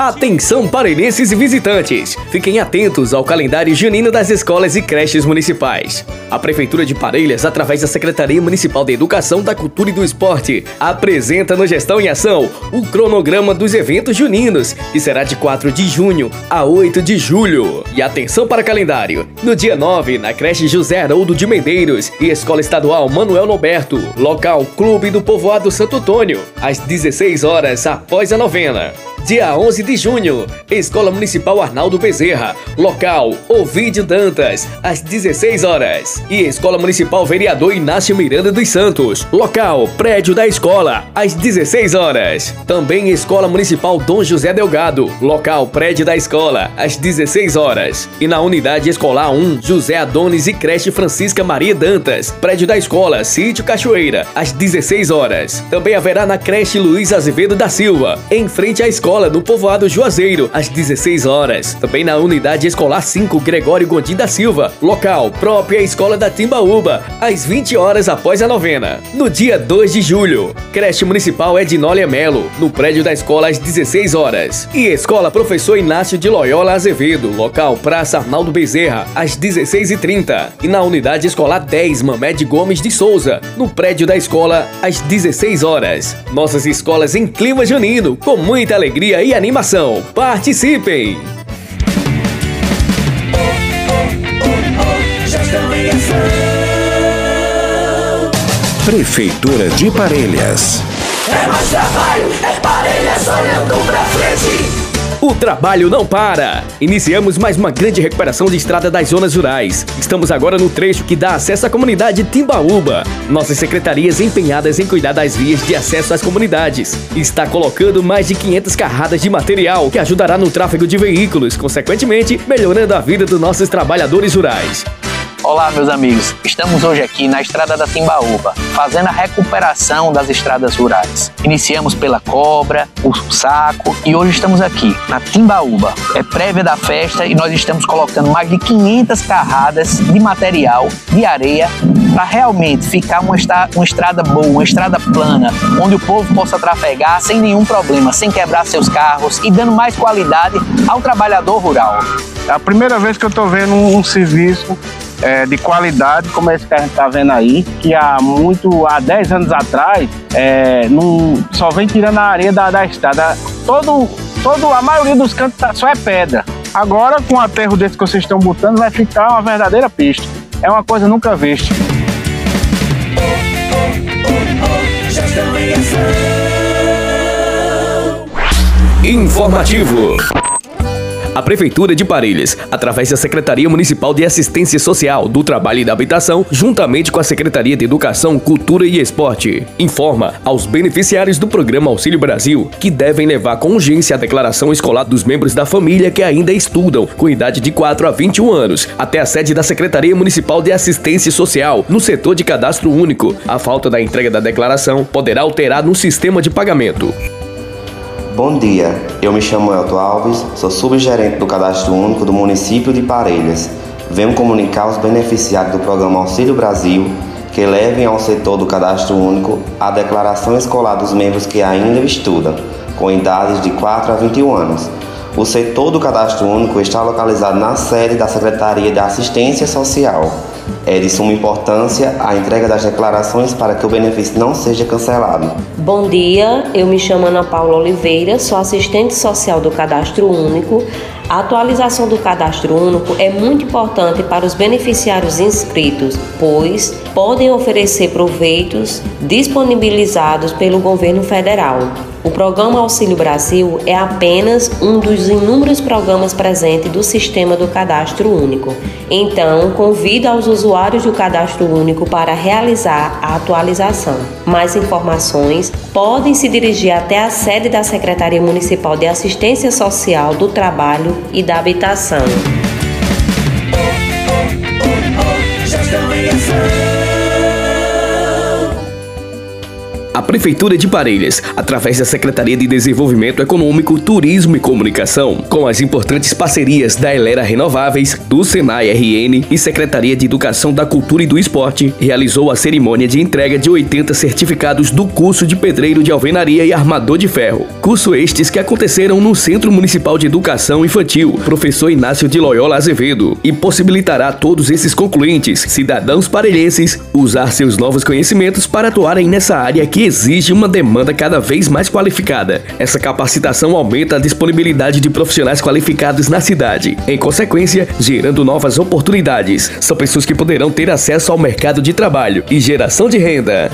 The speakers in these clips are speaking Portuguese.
Atenção parelhenses e visitantes! Fiquem atentos ao calendário junino das escolas e creches municipais. A Prefeitura de Parelhas, através da Secretaria Municipal de Educação, da Cultura e do Esporte, apresenta no Gestão em Ação o cronograma dos eventos juninos, que será de 4 de junho a 8 de julho. E atenção para o calendário! No dia 9, na creche José Haroldo de Medeiros e Escola Estadual Manuel Noberto, local Clube do Povoado Santo Antônio, às 16 horas após a novena. Dia 11 de junho, Escola Municipal Arnaldo Bezerra, local Ovidio Dantas, às 16 horas. E Escola Municipal Vereador Inácio Miranda dos Santos, local Prédio da Escola, às 16 horas. Também Escola Municipal Dom José Delgado, local Prédio da Escola, às 16 horas. E na Unidade Escolar 1, José Adonis e Creche Francisca Maria Dantas, Prédio da Escola, Sítio Cachoeira, às 16 horas. Também haverá na Creche Luiz Azevedo da Silva, em frente à escola escola no povoado Juazeiro, às 16 horas. Também na unidade escolar 5 Gregório Gondim da Silva, local própria escola da Timbaúba, às 20 horas após a novena. No dia 2 de julho, creche municipal Ednólia Melo, no prédio da escola às 16 horas. E escola Professor Inácio de Loyola Azevedo, local Praça Arnaldo Bezerra, às 16h30. E na unidade escolar 10 Mamed Gomes de Souza, no prédio da escola às 16 horas. Nossas escolas em clima junino, com muita alegria alegria e animação. Participem! Prefeitura de Parelhas. É mais trabalho, é Parelhas olhando pra frente. O trabalho não para! Iniciamos mais uma grande recuperação de estrada das zonas rurais. Estamos agora no trecho que dá acesso à comunidade Timbaúba. Nossas secretarias empenhadas em cuidar das vias de acesso às comunidades. Está colocando mais de 500 carradas de material que ajudará no tráfego de veículos, consequentemente melhorando a vida dos nossos trabalhadores rurais. Olá, meus amigos. Estamos hoje aqui na estrada da Timbaúba, fazendo a recuperação das estradas rurais. Iniciamos pela Cobra, o Saco e hoje estamos aqui na Timbaúba. É prévia da festa e nós estamos colocando mais de 500 carradas de material de areia para realmente ficar uma, uma estrada boa, uma estrada plana, onde o povo possa trafegar sem nenhum problema, sem quebrar seus carros e dando mais qualidade ao trabalhador rural. É a primeira vez que eu estou vendo um serviço é, de qualidade, como esse que a gente está vendo aí, que há muito, há 10 anos atrás, é, não, só vem tirando a areia da, da estrada. Todo, todo, a maioria dos cantos tá, só é pedra. Agora, com o aterro desse que vocês estão botando, vai ficar uma verdadeira pista. É uma coisa nunca vista. Informativo. A Prefeitura de Parelhas, através da Secretaria Municipal de Assistência Social, do Trabalho e da Habitação, juntamente com a Secretaria de Educação, Cultura e Esporte, informa aos beneficiários do Programa Auxílio Brasil que devem levar com urgência a declaração escolar dos membros da família que ainda estudam, com idade de 4 a 21 anos, até a sede da Secretaria Municipal de Assistência Social, no setor de cadastro único. A falta da entrega da declaração poderá alterar no sistema de pagamento. Bom dia, eu me chamo Elton Alves, sou subgerente do Cadastro Único do município de Parelhas. Venho comunicar aos beneficiários do programa Auxílio Brasil que levem ao setor do Cadastro Único a declaração escolar dos membros que ainda estudam, com idades de 4 a 21 anos. O setor do Cadastro Único está localizado na sede da Secretaria de Assistência Social. É de suma importância a entrega das declarações para que o benefício não seja cancelado. Bom dia, eu me chamo Ana Paula Oliveira, sou assistente social do Cadastro Único. A atualização do cadastro único é muito importante para os beneficiários inscritos, pois podem oferecer proveitos disponibilizados pelo governo federal. O programa Auxílio Brasil é apenas um dos inúmeros programas presentes do sistema do Cadastro Único. Então, convido aos usuários do Cadastro Único para realizar a atualização. Mais informações podem se dirigir até a sede da Secretaria Municipal de Assistência Social do Trabalho e da Habitação. Prefeitura de Parelhas, através da Secretaria de Desenvolvimento Econômico, Turismo e Comunicação, com as importantes parcerias da Elera Renováveis, do Senai RN e Secretaria de Educação da Cultura e do Esporte, realizou a cerimônia de entrega de 80 certificados do curso de pedreiro de alvenaria e armador de ferro. Curso estes que aconteceram no Centro Municipal de Educação Infantil, professor Inácio de Loyola Azevedo, e possibilitará a todos esses concluintes, cidadãos parelhenses, usar seus novos conhecimentos para atuarem nessa área que exige uma demanda cada vez mais qualificada. Essa capacitação aumenta a disponibilidade de profissionais qualificados na cidade, em consequência, gerando novas oportunidades. São pessoas que poderão ter acesso ao mercado de trabalho e geração de renda.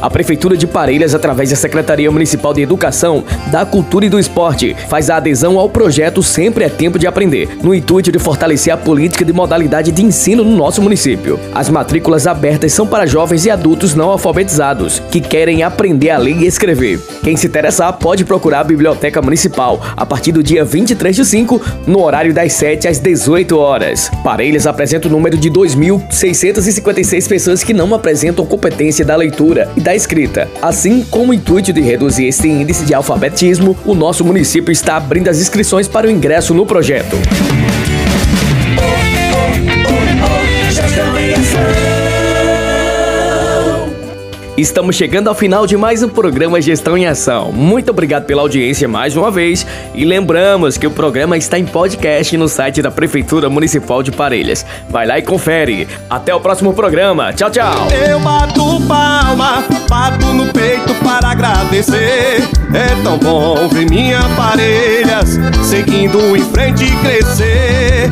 A Prefeitura de Parelhas, através da Secretaria Municipal de Educação, da Cultura e do Esporte, faz a adesão ao projeto Sempre é Tempo de Aprender, no intuito de fortalecer a política de modalidade de ensino no nosso município. As matrículas abertas são para jovens e adultos não alfabetizados, que querem aprender a ler e escrever. Quem se interessar pode procurar a Biblioteca Municipal a partir do dia 23 de 5, no horário das 7 às 18 horas. Parelhas apresenta o número de 2.656 pessoas que não apresentam competência da leitura e da da escrita. Assim, com o intuito de reduzir esse índice de alfabetismo, o nosso município está abrindo as inscrições para o ingresso no projeto. Estamos chegando ao final de mais um programa Gestão em Ação. Muito obrigado pela audiência mais uma vez e lembramos que o programa está em podcast no site da Prefeitura Municipal de Parelhas. Vai lá e confere. Até o próximo programa. Tchau, tchau. Eu bato palma, para agradecer. É tão bom ver minha Parelhas seguindo em frente e crescer.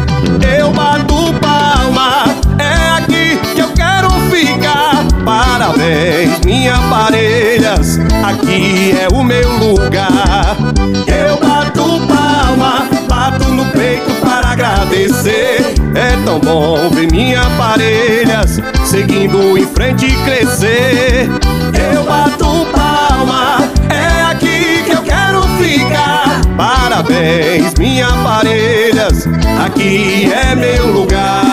Eu bato palma, é aqui que eu quero ficar. Parabéns, minha Parelhas, aqui é o meu lugar. Eu bato palma, bato no peito para agradecer. É tão bom ver minha Parelhas seguindo em frente e crescer. Parabéns, minha Parelhas, aqui é meu lugar.